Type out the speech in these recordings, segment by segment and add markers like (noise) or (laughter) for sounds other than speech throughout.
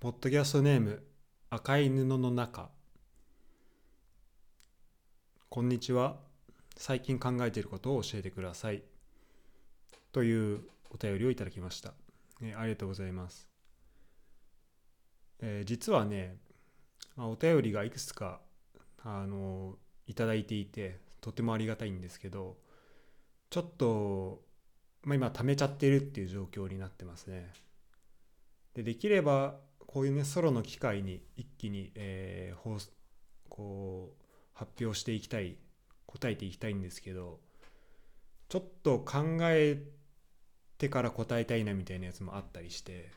ポッドキャストネーム赤い布の中。こんにちは。最近考えていることを教えてください。というお便りをいただきました、えー、ありがとうございます、えー、実はね、まあ、お便りがいくつかあのいただいていてとてもありがたいんですけどちょっと、まあ、今貯めちゃってるっていう状況になってますね。でできればこういうねソロの機会に一気に、えー、こう発表していきたい答えていきたいんですけどちょっと考えてから答えたいなみたいなやつもあったりして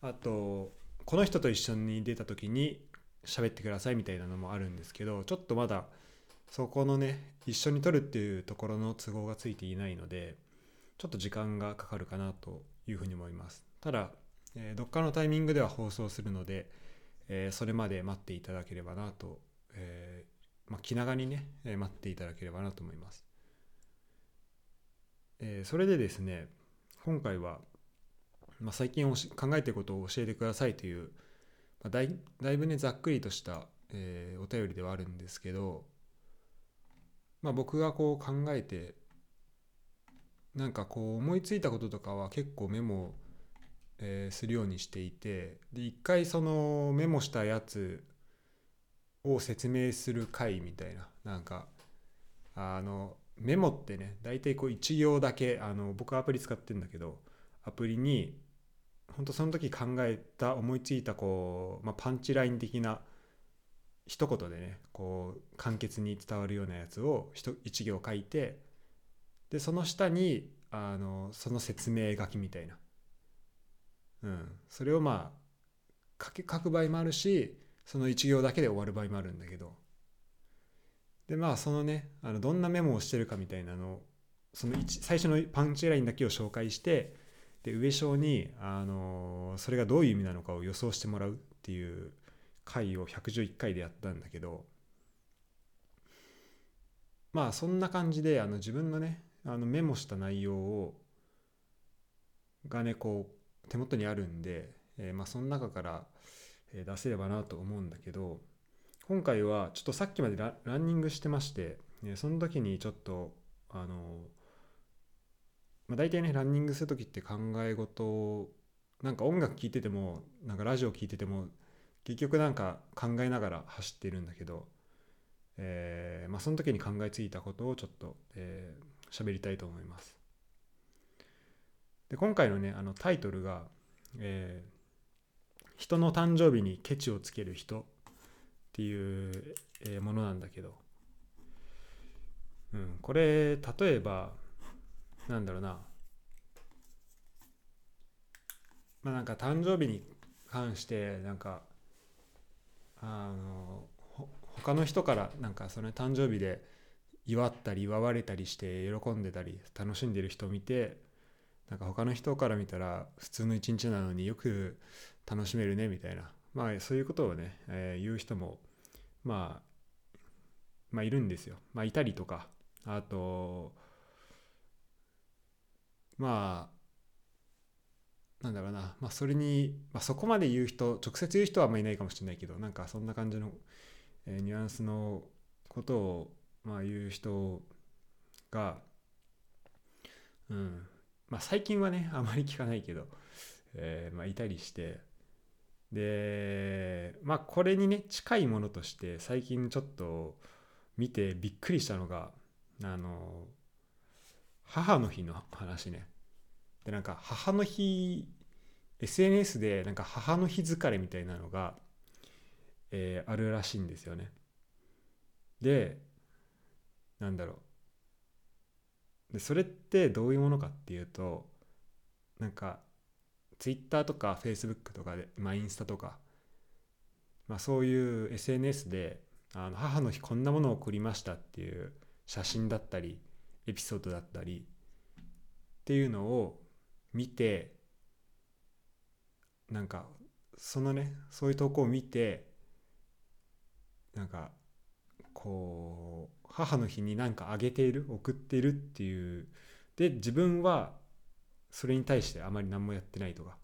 あとこの人と一緒に出た時に喋ってくださいみたいなのもあるんですけどちょっとまだそこのね一緒に撮るっていうところの都合がついていないのでちょっと時間がかかるかなというふうに思います。ただ、えー、どっかのタイミングでは放送するので、えー、それまで待っていただければなと、えー、まあ、気長にね、え待っていただければなと思います、えそれでですね今回は、まあ、最近考えてることを教えてくださいという、まあ、だいだいぶねざっくりとした、えお便りではあるんですけどまあ、僕がこう考えてなんかこう思いついたこととかは結構メモを、えー、するようにしていてで一回そのメモしたやつを説明する回みたいななんかあのメモってね大体こう1行だけあの僕アプリ使ってるんだけどアプリに本当その時考えた思いついたこう、まあ、パンチライン的な一言でねこう簡潔に伝わるようなやつを一行書いてでその下にあのその説明書きみたいな、うん、それをまあ書書く場合もあるしその一行だけで終わる場合もあるんだけど。でまあそのねあのどんなメモをしてるかみたいなのをその最初のパンチラインだけを紹介してで上章にあのそれがどういう意味なのかを予想してもらうっていう回を111回でやったんだけど。まあそんな感じであの自分のねあのメモした内容をがねこう手元にあるんで、えー、まあその中から出せればなと思うんだけど今回はちょっとさっきまでランニングしてまして、ね、その時にちょっとあのまあ、大体ねランニングする時って考え事をなんか音楽聴いててもなんかラジオ聴いてても結局なんか考えながら走ってるんだけど、えーまあ、その時に考えついたことをちょっと喋、えー、りたいと思います。で今回のねあのタイトルが、えー「人の誕生日にケチをつける人」っていう、えー、ものなんだけど、うん、これ例えばなんだろうな。まあなんか誕生日に関してなんかあの他の人からなんかその誕生日で祝ったり祝われたりして喜んでたり楽しんでる人を見てなんか他の人から見たら普通の一日なのによく楽しめるねみたいな。まあそういうことをね、えー、言う人もまあまあいるんですよ。まあいたりとか。あとまあなんだろうな、まあ、それに、まあ、そこまで言う人直接言う人はあんまりいないかもしれないけどなんかそんな感じの、えー、ニュアンスのことを、まあ、言う人が、うん。まあ、最近はね (laughs) あまり聞かないけど、えーまあ、いたりしてでまあこれにね近いものとして最近ちょっと見てびっくりしたのがあの母の日の話ねでなんか母の日 SNS でなんか母の日疲れみたいなのが、えー、あるらしいんですよね。でなんだろうでそれってどういうものかっていうとなんか Twitter とか Facebook とかで、まあ、インスタとか、まあ、そういう SNS であの母の日こんなものを送りましたっていう写真だったりエピソードだったりっていうのを見てなんかそのねそういう投稿を見てなんかこう母の日に何かあげている送っているっていう。で自分はそれに対してあまり何もやってないとか。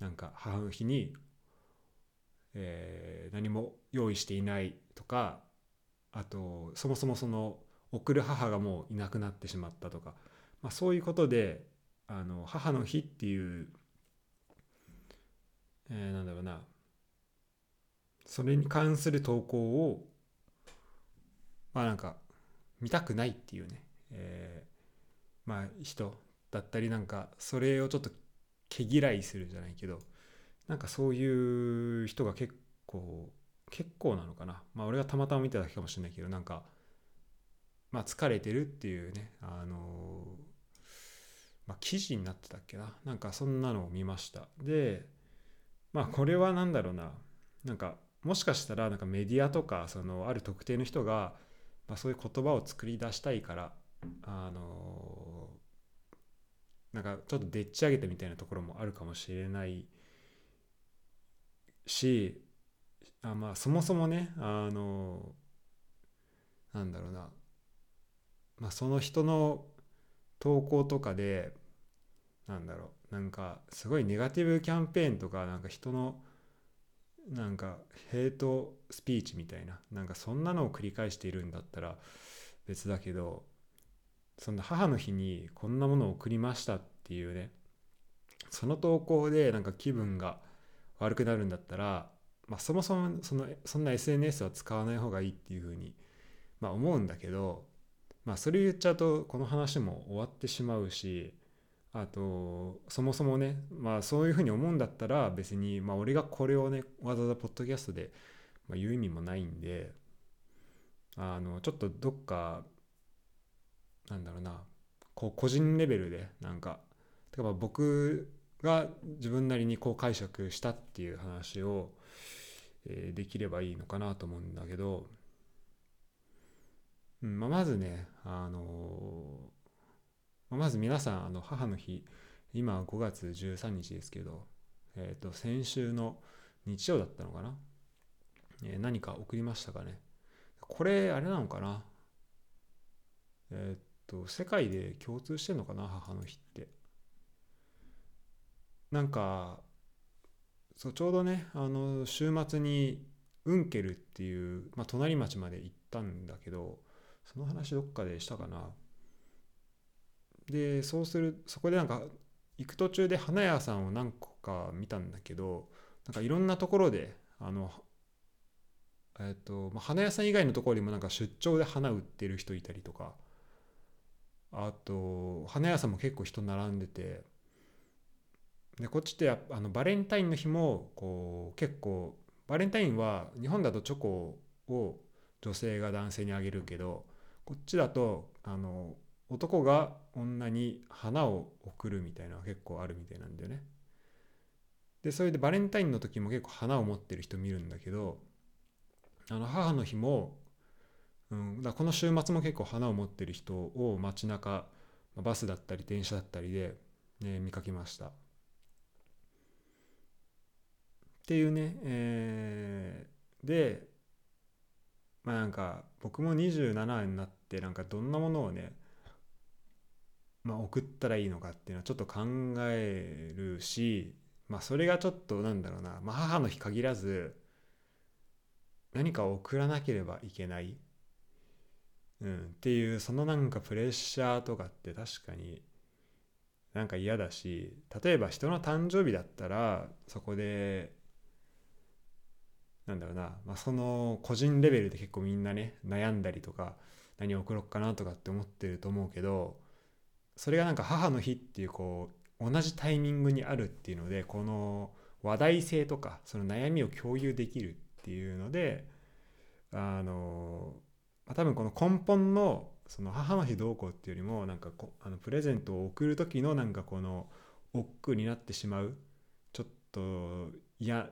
なんか母の日に、えー何も用意していないとか。あとそもそもその送る母がもういなくなってしまったとか、まあ、そういうことであの母の日っていう、えーなんだろうな。それに関する投稿をまあなんか見たくないっていうね、えーまあ人だったりなんかそれをちょっと毛嫌いするじゃないけどなんかそういう人が結構結構なのかな。まあ俺がたまたま見ただけかもしれないけどなんかまあ疲れてるっていうねあのまあ記事になってたっけな。なんかそんなのを見ました。でまあこれは何だろうな。なんかもしかしたらなんかメディアとかそのある特定の人が、まあ、そういう言葉を作り出したいからあのなんかちょっとでっち上げてみたいなところもあるかもしれないしあまあそもそもねあのなんだろうな、まあ、その人の投稿とかでなんだろう。なんかすごいネガティブキャンペーンとかなんか人のなんかヘイトスピーチみたいななんかそんなのを繰り返しているんだったら別だけどそんな母の日にこんなものを送りましたっていうねその投稿でなんか気分が悪くなるんだったら、まあ、そもそもそのそんな SNS は使わない方がいいっていうふうに、まあ、思うんだけど、まあ、それ言っちゃうとこの話も終わってしまうしあとそもそもね、まあ、そういうふうに思うんだったら別に、まあ、俺がこれをねわざわざポッドキャストで、ま、言う意味もないんであのちょっとどっかなんだろうなこう個人レベルでなんかてかまあ僕が自分なりにこう解釈したっていう話を、えできればいいのかなと思うんだけど、うんまあ、まずね、あのまず皆さんあの母の日今5月13日ですけど、えー、と先週の日曜だったのかな、えー何か送りましたかね？これあれなのかな？えーっと世界で共通してんのかな？母の日って。なんかそうちょうどねあの週末にウンケルっていう、まあ、隣町まで行ったんだけどその話どっかでしたかな？でそうするそこでなんか行く途中で花屋さんを何個か見たんだけどなんかいろんなところであのえっと、まあ、花屋さん以外のところにもなんか出張で花売ってる人いたりとかあと花屋さんも結構人並んでてでこっちってあのバレンタインの日もこう結構バレンタインは日本だとチョコを女性が男性にあげるけどこっちだとあの男が女に花を贈るみたいなのが結構あるみたいなんだよね。でそれでバレンタインの時も結構花を持ってる人見るんだけどあの母の日も、うん、だこの週末も結構花を持ってる人を街中まあバスだったり電車だったりで、ね、見かけました。っていうね、えーでまあなんか僕も27になってなんかどんなものをね、まあ、送ったらいいのかっていうのはちょっと考えるしまあそれがちょっとなんだろうな、まあ、母の日限らず何かを送らなければいけない、うん、っていうそのなんかプレッシャーとかって確かになんか嫌だし例えば人の誕生日だったらそこでなんだろうな、まあ、その個人レベルで結構みんなね悩んだりとか何を送ろうかなとかって思ってると思うけどそれがなんか母の日っていうこう同じタイミングにあるっていうのでこの話題性とかその悩みを共有できるっていうのであの、まあ、多分この根本のその母の日どうこうっていうよりもなんかこあのプレゼントを送る時のなんかこの億劫になってしまうちょっといや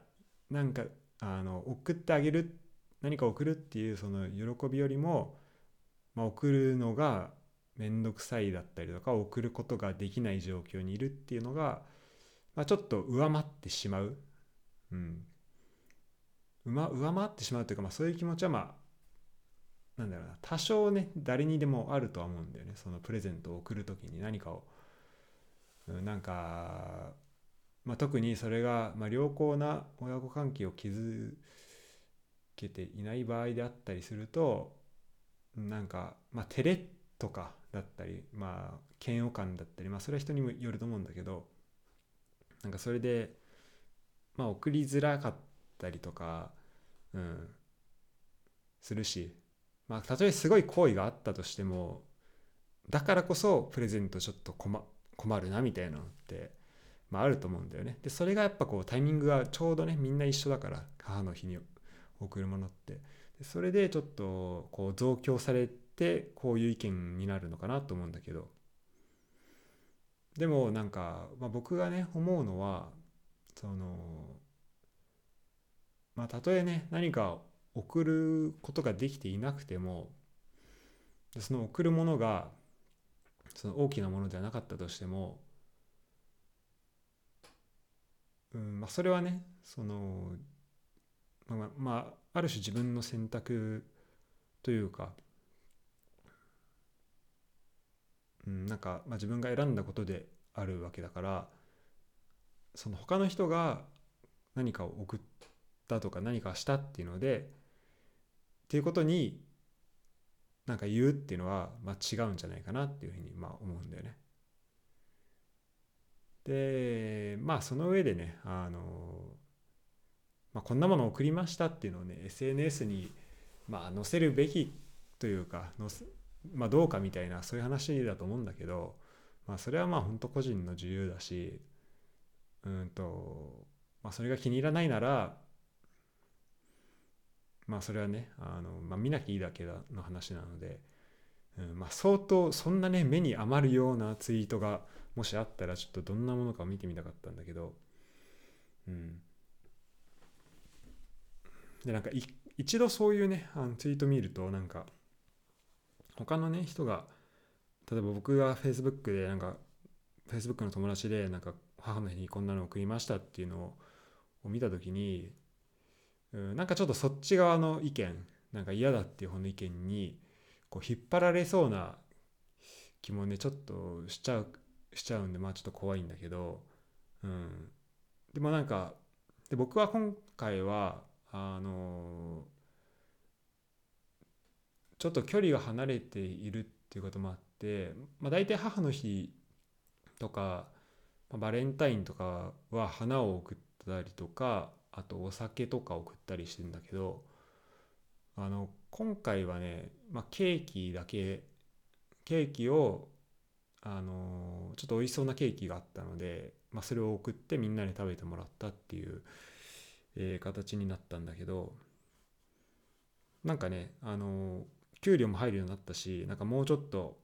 なんかあの送ってあげる何か送るっていうその喜びよりも、まあ、送るのが面倒くさいだったりとか送ることができない状況にいるっていうのが、まあ、ちょっと上回ってしまう、うん、上回ってしまうというか、まあ、そういう気持ちはまあなんだろうな。多少ね誰にでもあるとは思うんだよね。そのプレゼントを送る時に何かを、うん、なんかまあ、特にそれが、まあ、良好な親子関係を築けていない場合であったりするとなんか、まあ、照れとかだったりまあ嫌悪感だったりまあそれは人にもよると思うんだけどなんかそれでまあ送りづらかったりとかうんするしまあたとえすごい好意があったとしてもだからこそプレゼントちょっと困困るなみたいなのってまああると思うんだよね。でそれがやっぱこうタイミングがちょうどねみんな一緒だから母の日に送るものって。でそれでちょっとこう増強されてこういう意見になるのかなと思うんだけど。でもなんか、まあ、僕がね思うのはそのまあたとえね何か送ることができていなくてもその送るものがその大きなものではなかったとしても、うんまあ、それはねそのまあ、まあ、ある種自分の選択というかうん、なんか、まあ、自分が選んだことであるわけだからその他の人が何かを送ったとか何かしたっていうのでっていうことになんか言うっていうのは、まあ、違うんじゃないかなっていうふうにまあ思うんだよね。でまあその上でねあの、まあ、こんなものを送りましたっていうのをね SNS にまあ載せるべきというか載せまあ、どうかみたいなそういう話だと思うんだけど、まあ、それはまあ本当個人の自由だしうんと、まあ、それが気に入らないならまあそれはねあの、まあ、見なきゃいいだけの話なので、うんまあ、相当そんなね目に余るようなツイートがもしあったらちょっとどんなものか見てみたかったんだけどうん。でなんか一度そういうねあのツイート見るとなんか他のね人が例えば僕が Facebook でなんか Facebook の友達でなんか母の日にこんなの送りましたっていうのを見た時にうんなんかちょっとそっち側の意見なんか嫌だっていう方の意見にこう引っ張られそうな気もねちょっとしちゃうしちゃうんでまあちょっと怖いんだけどうん。でもなんかで僕は今回はあのちょっと距離が離れているっていうこともあって、まあ、大体母の日とか、まあ、バレンタインとかは花を送ったりとかあとお酒とか送ったりしてんだけどあの今回はね、まあ、ケーキだけケーキをあのちょっと美味しそうなケーキがあったので、まあ、それを送ってみんなに食べてもらったっていう、えー、形になったんだけどなんかねあの給料も入るようになったしなんかもうちょっと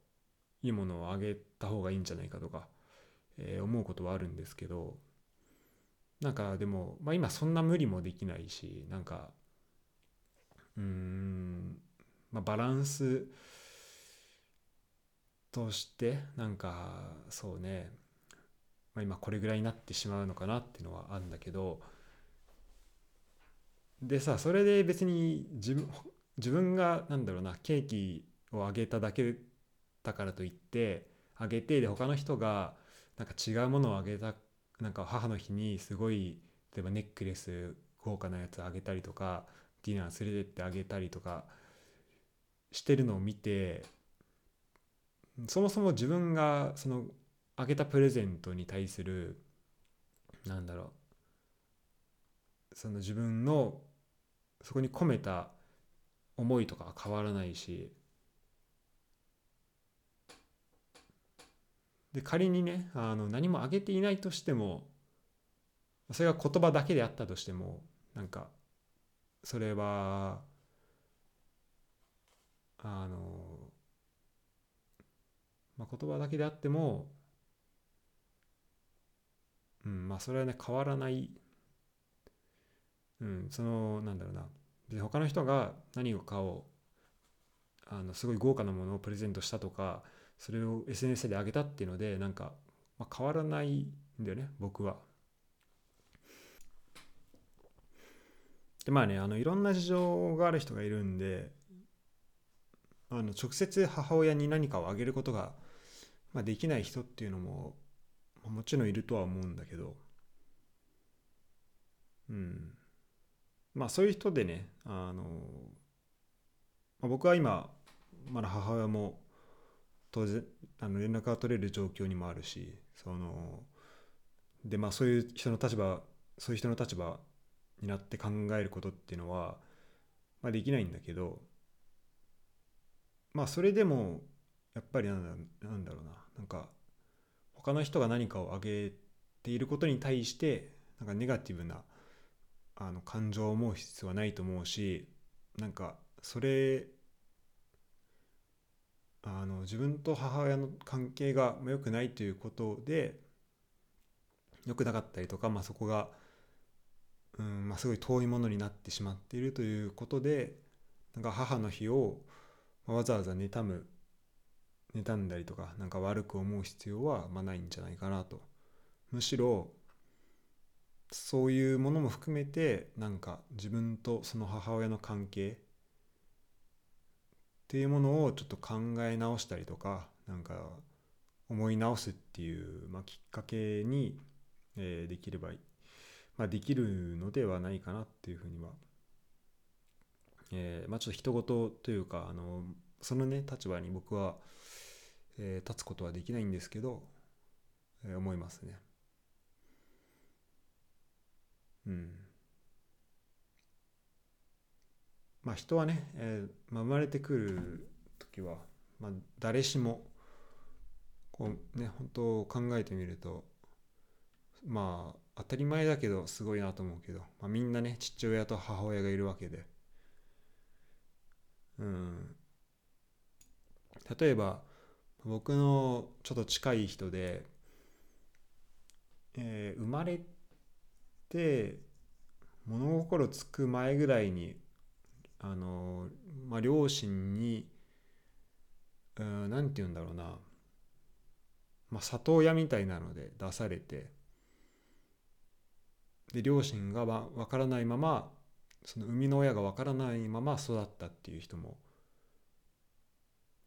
いいものをあげた方がいいんじゃないかとか、えー、思うことはあるんですけどなんかでも、まあ、今そんな無理もできないしなんかうーん、まあ、バランスとしてなんかそうね、まあ、今これぐらいになってしまうのかなっていうのはあるんだけどでさそれで別に自分自分がなんだろうなケーキをあげただけだからといってあげてで他の人がなんか違うものをあげたなんか母の日にすごい例えばネックレス豪華なやつあげたりとかディナー連れてってあげたりとかしてるのを見てそもそも自分がそのあげたプレゼントに対するなんだろうその自分のそこに込めた思いとかは変わらないし。で仮にねあの何もあげていないとしてもそれが言葉だけであったとしてもなんかそれはあの、まあ、言葉だけであってもうんまあそれはね変わらない。うんそのなんだろうな。で他の人が何かをあのすごい豪華なものをプレゼントしたとかそれを SNS で上げたっていうのでなんか、まあ、変わらないんだよね僕は。でまあねあのいろんな事情がある人がいるんであの直接母親に何かをあげることが、まあ、できない人っていうのも、もちろんいるとは思うんだけどうんまあそういう人でねあの、まあ、僕は今まだ母親も当然あの連絡が取れる状況にもあるしそのでまあそういう人の立場そういう人の立場になって考えることっていうのは、まあ、できないんだけどまあそれでもやっぱりなんだなんだろうななんか他の人が何かをあげていることに対してなんかネガティブなあの感情を思う必要はないと思うしなんかそれあの自分と母親の関係が良くないということで良くなかったりとか、まあ、そこが、うんまあ、すごい遠いものになってしまっているということでなんか母の日をわざわざ妬む妬んだりとかなんか悪く思う必要はまあないんじゃないかなと。むしろそういうものも含めてなんか自分とその母親の関係っていうものをちょっと考え直したりとかなんか思い直すっていう、まあ、きっかけに、えー、できればいい、まあ、できるのではないかなっていうふうには、えー、まあちょっと人事というかあのそのね立場に僕は、えー、立つことはできないんですけど、えー、思いますね。まあ人はね、えーまあ、生まれてくる時は、まあ、誰しもこうね本当考えてみるとまあ当たり前だけどすごいなと思うけど、まあ、みんなね父親と母親がいるわけで。うん。例えば僕のちょっと近い人で、えー、生まれて物心つく前ぐらいにあの、まあ、両親に何て言うんだろうな、まあ、里親みたいなので出されてで両親がわ分からないままその生みの親が分からないまま育ったっていう人も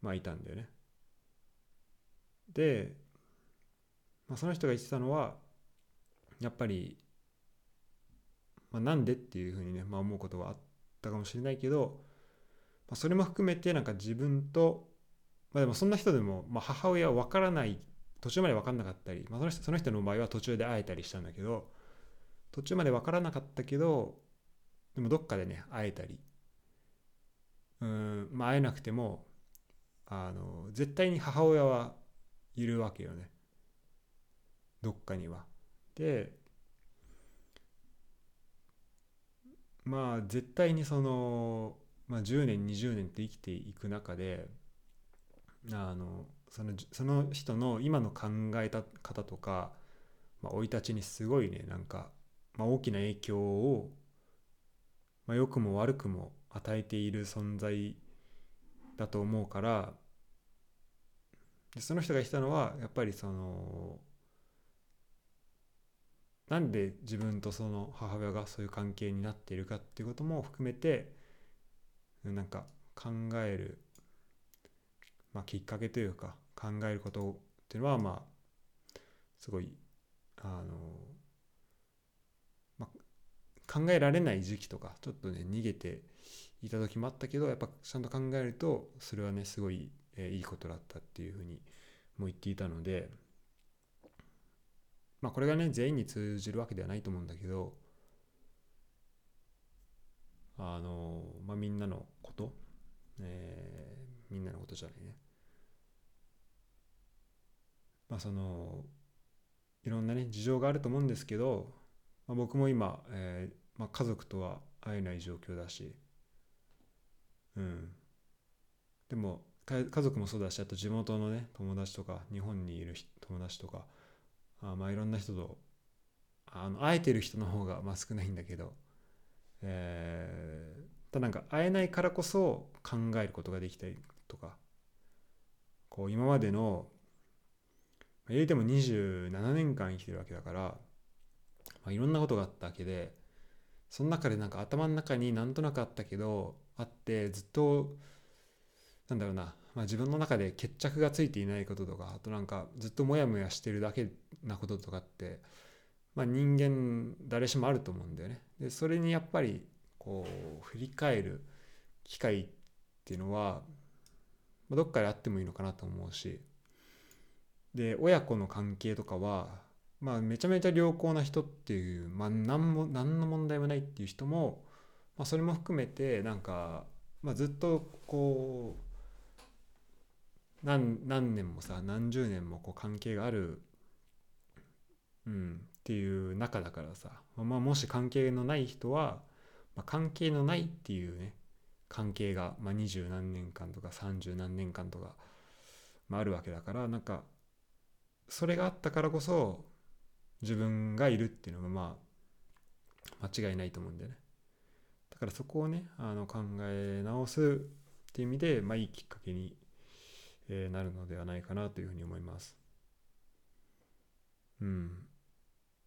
まあいたんだよね。で、まあ、その人が言ってたのはやっぱりまあ、なんでっていうふうにね、まあ、思うことはあったかもしれないけど、まあ、それも含めてなんか自分と、まあ、でもそんな人でも、まあ、母親は分からない途中まで分かんなかったり、まあ、その人その人の場合は途中で会えたりしたんだけど途中まで分からなかったけどでもどっかでね会えたりうんまあ会えなくてもあの絶対に母親はいるわけよねどっかには。でまあ絶対にその、まあ、10年20年って生きていく中であのそのその人の今の考えた方とか生、まあ、い立ちにすごいねなんか、まあ、大きな影響を、まあ、良くも悪くも与えている存在だと思うからでその人が言ったのはやっぱりそのなんで自分とその母親がそういう関係になっているかっていうことも含めてなんか考える、まあ、きっかけというか考えることっていうのはまあすごいあの、まあ、考えられない時期とかちょっとね逃げていた時もあったけどやっぱちゃんと考えるとそれはねすごい、えー、いいことだったっていうふうにも言っていたので。まあこれがね全員に通じるわけではないと思うんだけどあのまあみんなのこと、えー、みんなのことじゃないね。まあそのいろんなね事情があると思うんですけど、まあ、僕も今、えーまあ、家族とは会えない状況だしうん。でも家族もそうだしあと地元のね友達とか日本にいる友達とかあまあいろんな人とあの会えてる人の方がまあ少ないんだけど、えー、ただなんか会えないからこそ考えることができたりとかこう今までの言うても27年間生きてるわけだから、まあ、いろんなことがあったわけでその中でなんか頭の中になんとなくあったけどあってずっとなんだろうなまあ、自分の中で決着がついていないこととかあとなんかずっとモヤモヤしてるだけなこととかって、まあ、人間誰しもあると思うんだよね。でそれにやっぱりこう振り返る機会っていうのはまどっかであってもいいのかなと思うしで親子の関係とかはまあめちゃめちゃ良好な人っていうまあ何も何の問題もないっていう人も、まあ、それも含めてなんか、まあ、ずっとこう何何年もさ何十年もこう関係がある、うん、っていう中だからさ、まあ、もし関係のない人は、まあ、関係のないっていうね関係が、まあ、20何年間とか30何年間とか、まあ、あるわけだからなんかそれがあったからこそ自分がいるっていうのがまあ間違いないと思うんだよね。だからそこをねあの考え直すっていう意味でまあいいきっかけに、えなるのではないかなというふうに思いますうん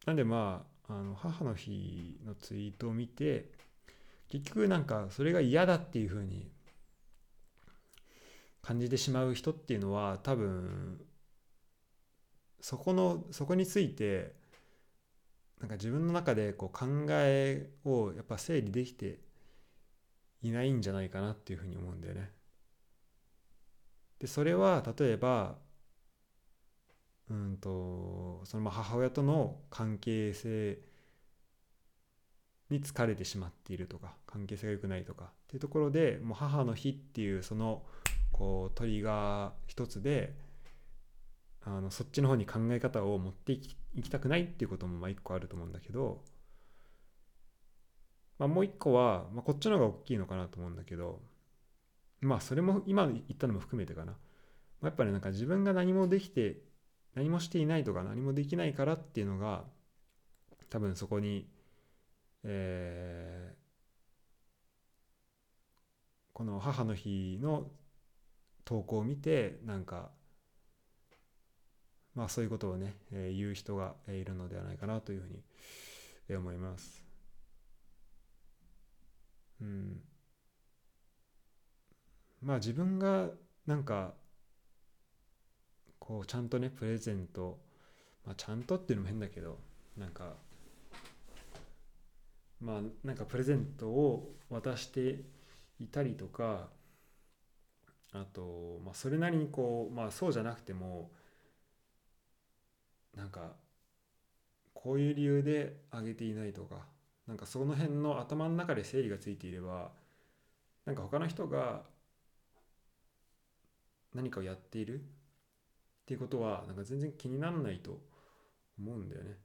なんでまああの母の日のツイートを見て結局なんかそれが嫌だっていうふうに感じてしまう人っていうのは多分そこのそこについてなんか自分の中でこう考えをやっぱ整理できていないんじゃないかなっていうふうに思うんだよね。でそれは例えばうんとその母親との関係性に疲れてしまっているとか関係性が良くないとかっていうところでもう母の日っていうそのこうトリガー一つであのそっちの方に考え方を持っていきいきたくないっていうこともまあ一個あると思うんだけど、まあ、もう一個は、まあ、こっちの方が大きいのかなと思うんだけどまあそれも今言ったのも含めてかな、やっぱりなんか自分が何もできて何もしていないとか何もできないからっていうのが多分そこにえー、この母の日の投稿を見てなんかまあそういうことをね、えー、言う人がいるのではないかなというふうに思います。うん。まあ自分がなんかこうちゃんとねプレゼントまあちゃんとっていうのも変だけどなんかまあなんかプレゼントを渡していたりとかあと、まあ、それなりにこうまあそうじゃなくてもなんかこういう理由であげていないとかなんかその辺の頭の中で整理がついていればなんか他の人が何かをやっている？っていうことはなんか全然気にならないと思うんだよね。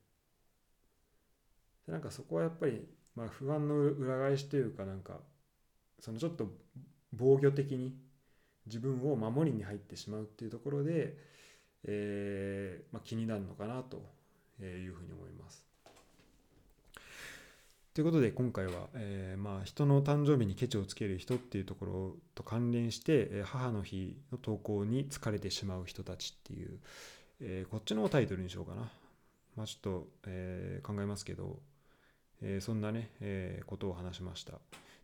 でなんかそこはやっぱりまあ不安の裏返しというかなんかそのちょっと防御的に自分を守りに入ってしまうっていうところで、えーまあ、気になるのかなというふうに思います。ということで今回は、えー、まあ人の誕生日にケチをつける人っていうところと関連して、母の日の投稿に疲れてしまう人たちっていう、えー、こっちのタイトルにしようかな。まあちょっと、えー、考えますけど、え、そんなね、え、ことを話しました。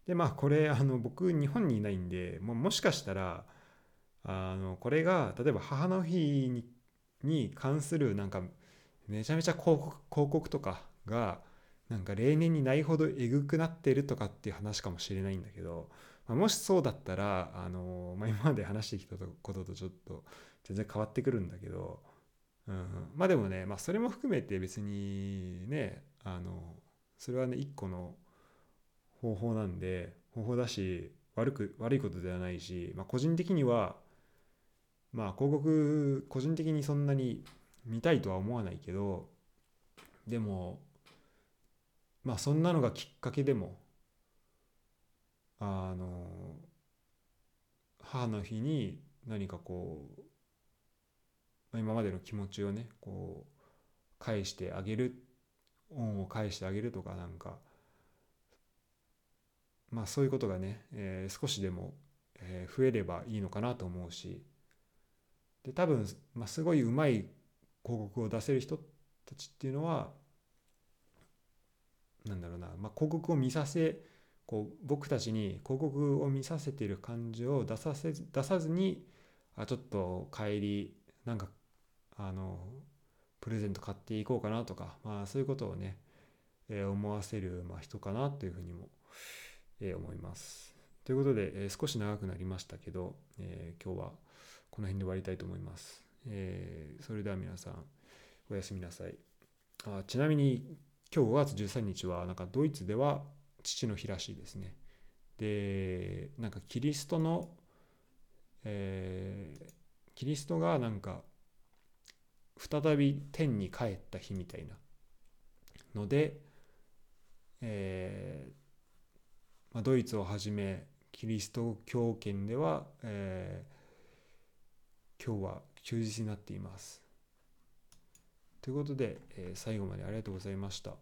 でまあこれあの僕日本にいないんでももしかしたらあのこれが例えば母の日にに関するなんかめちゃめちゃ広告とかがなんか例年にないほどえぐくなってるとかっていう話かもしれないんだけど、まあ、もしそうだったらあの、まあ、今まで話してきたこととちょっと全然変わってくるんだけど、うん、まあでもね、まあ、それも含めて別にねあのそれはね一個の方法なんで方法だし悪く悪いことではないし、まあ、個人的にはまあ広告個人的にそんなに見たいとは思わないけどでもまあそんなのがきっかけでもあの母の日に何かこう今までの気持ちをねこう返してあげる恩を返してあげるとかなんかまあそういうことがね、えー、少しでも、えー、増えればいいのかなと思うしで多分、まあ、すごいうまい広告を出せる人たちっていうのはなんだろうな、まあ、広告を見させこう僕たちに広告を見させてる感じを出させ出さずにあちょっと帰りなんかあのプレゼント買っていこうかなとか、まあ、そういうことをね、えー、思わせる、まあ、人かなというふうにも、えー思います。ということで、えー少し長くなりましたけど、え今日はこの辺で終わりたいと思います。えそれでは皆さん、おやすみなさい。あちなみに、今日5月13日は、なんかドイツでは父の日らしいですね。で、なんかキリストの、えーキリストがなんか再び天に帰った日みたいなので、えーまあ、ドイツをはじめキリスト教圏では、えー今日は休日になっています。ということで、えー最後までありがとうございました。